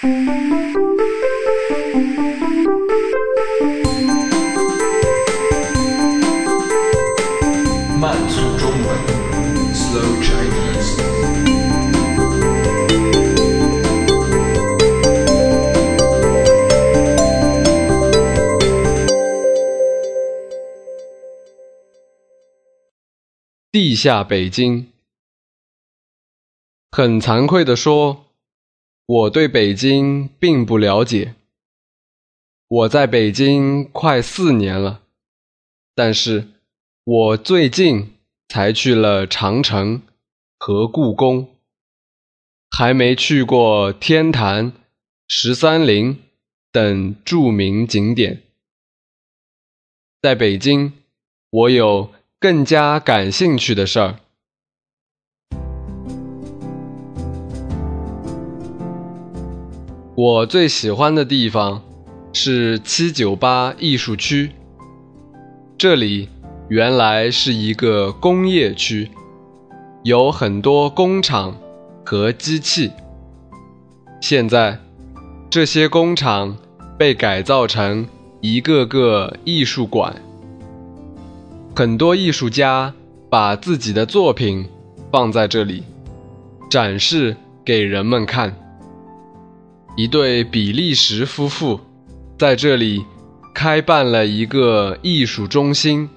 慢速中文，Slow Chinese。地下北京，很惭愧的说，我对北京并不了解。我在北京快四年了，但是我最近才去了长城和故宫，还没去过天坛、十三陵等著名景点。在北京，我有。更加感兴趣的事儿。我最喜欢的地方是七九八艺术区，这里原来是一个工业区，有很多工厂和机器。现在，这些工厂被改造成一个个艺术馆。很多艺术家把自己的作品放在这里展示给人们看。一对比利时夫妇在这里开办了一个艺术中心，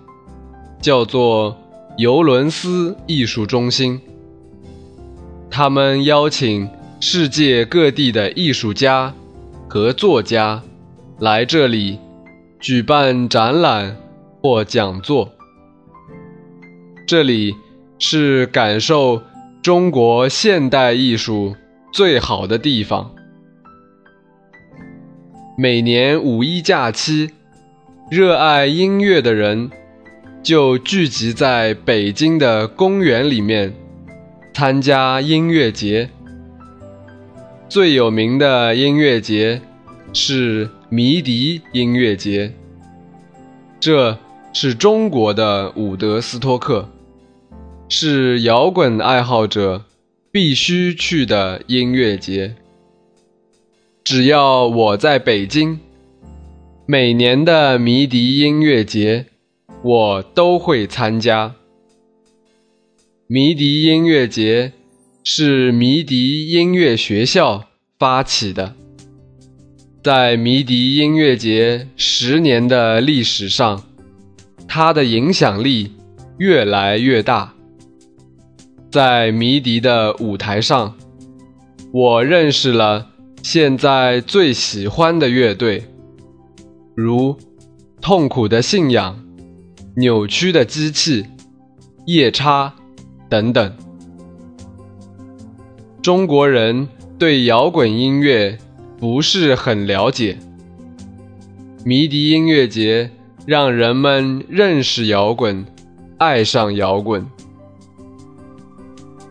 叫做尤伦斯艺术中心。他们邀请世界各地的艺术家和作家来这里举办展览或讲座。这里是感受中国现代艺术最好的地方。每年五一假期，热爱音乐的人就聚集在北京的公园里面参加音乐节。最有名的音乐节是迷笛音乐节，这是中国的伍德斯托克。是摇滚爱好者必须去的音乐节。只要我在北京，每年的迷笛音乐节我都会参加。迷笛音乐节是迷笛音乐学校发起的，在迷笛音乐节十年的历史上，它的影响力越来越大。在迷笛的舞台上，我认识了现在最喜欢的乐队，如痛苦的信仰、扭曲的机器、夜叉等等。中国人对摇滚音乐不是很了解，迷笛音乐节让人们认识摇滚，爱上摇滚。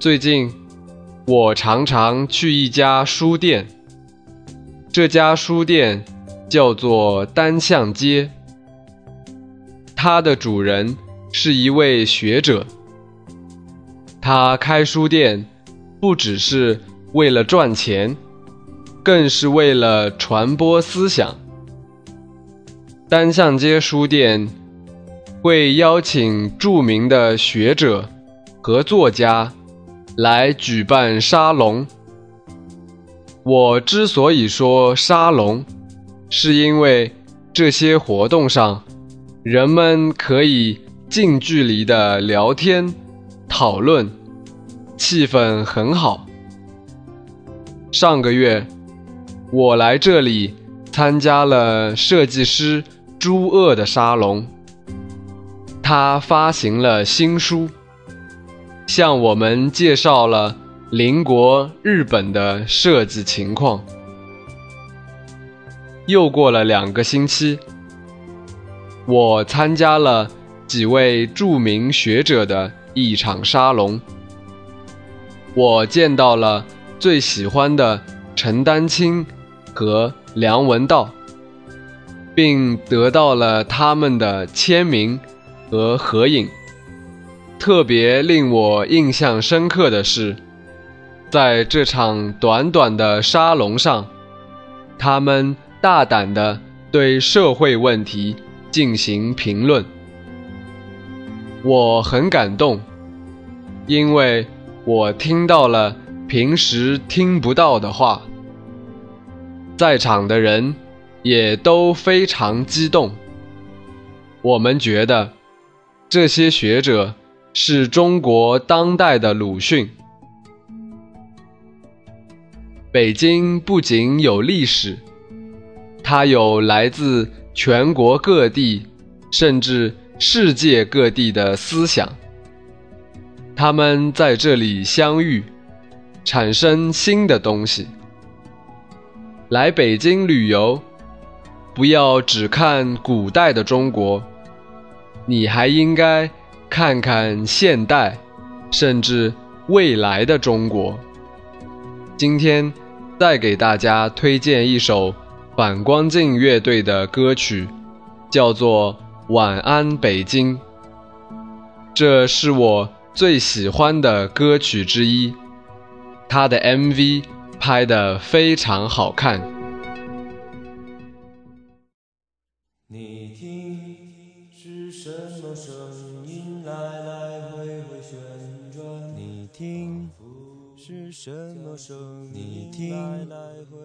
最近，我常常去一家书店。这家书店叫做单向街。它的主人是一位学者。他开书店不只是为了赚钱，更是为了传播思想。单向街书店会邀请著名的学者和作家。来举办沙龙。我之所以说沙龙，是因为这些活动上，人们可以近距离的聊天、讨论，气氛很好。上个月，我来这里参加了设计师朱鄂的沙龙，他发行了新书。向我们介绍了邻国日本的设计情况。又过了两个星期，我参加了几位著名学者的一场沙龙。我见到了最喜欢的陈丹青和梁文道，并得到了他们的签名和合影。特别令我印象深刻的是，在这场短短的沙龙上，他们大胆地对社会问题进行评论。我很感动，因为我听到了平时听不到的话。在场的人也都非常激动。我们觉得这些学者是中国当代的鲁迅。北京不仅有历史，它有来自全国各地，甚至世界各地的思想。他们在这里相遇，产生新的东西。来北京旅游，不要只看古代的中国，你还应该看看现代，甚至未来的中国。今天再给大家推荐一首反光镜乐队的歌曲，叫做《晚安北京》。这是我最喜欢的歌曲之一，它的 MV。拍的非常好看。你听，是什么声音来来回回旋转？你听，是什么声音？你听，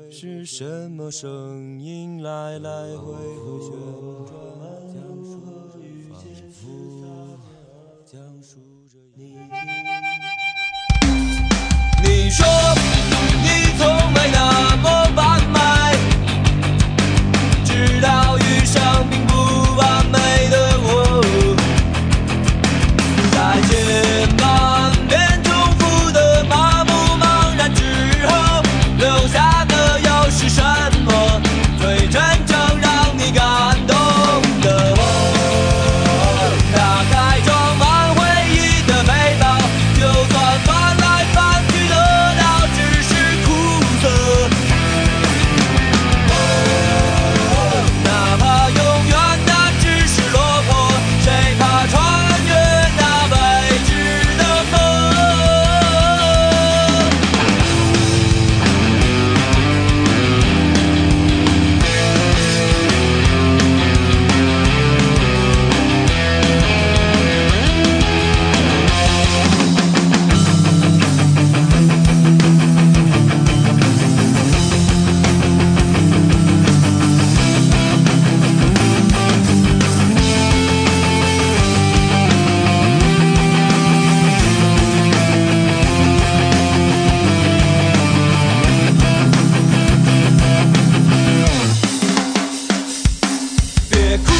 是什么声音来来回回旋转？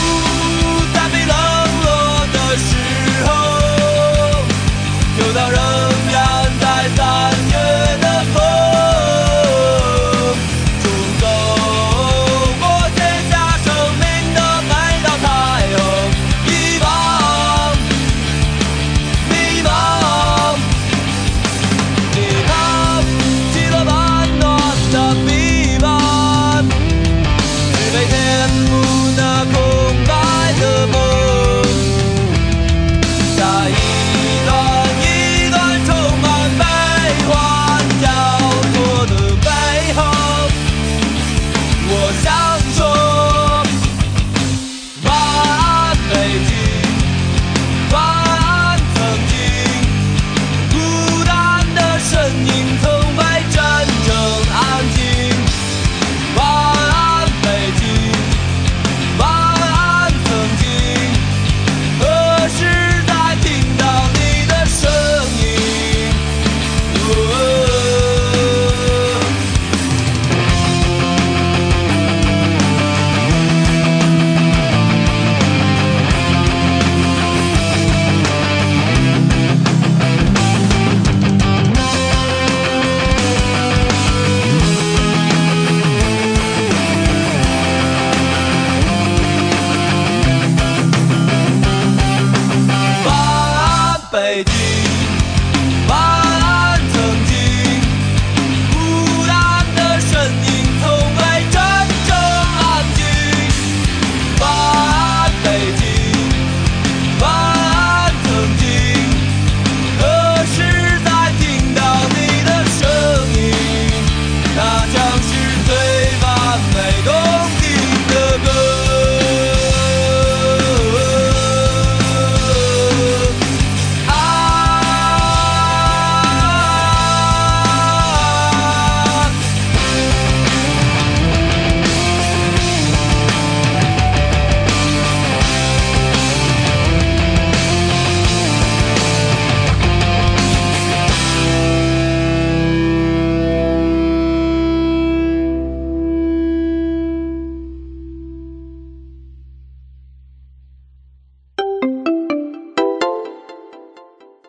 you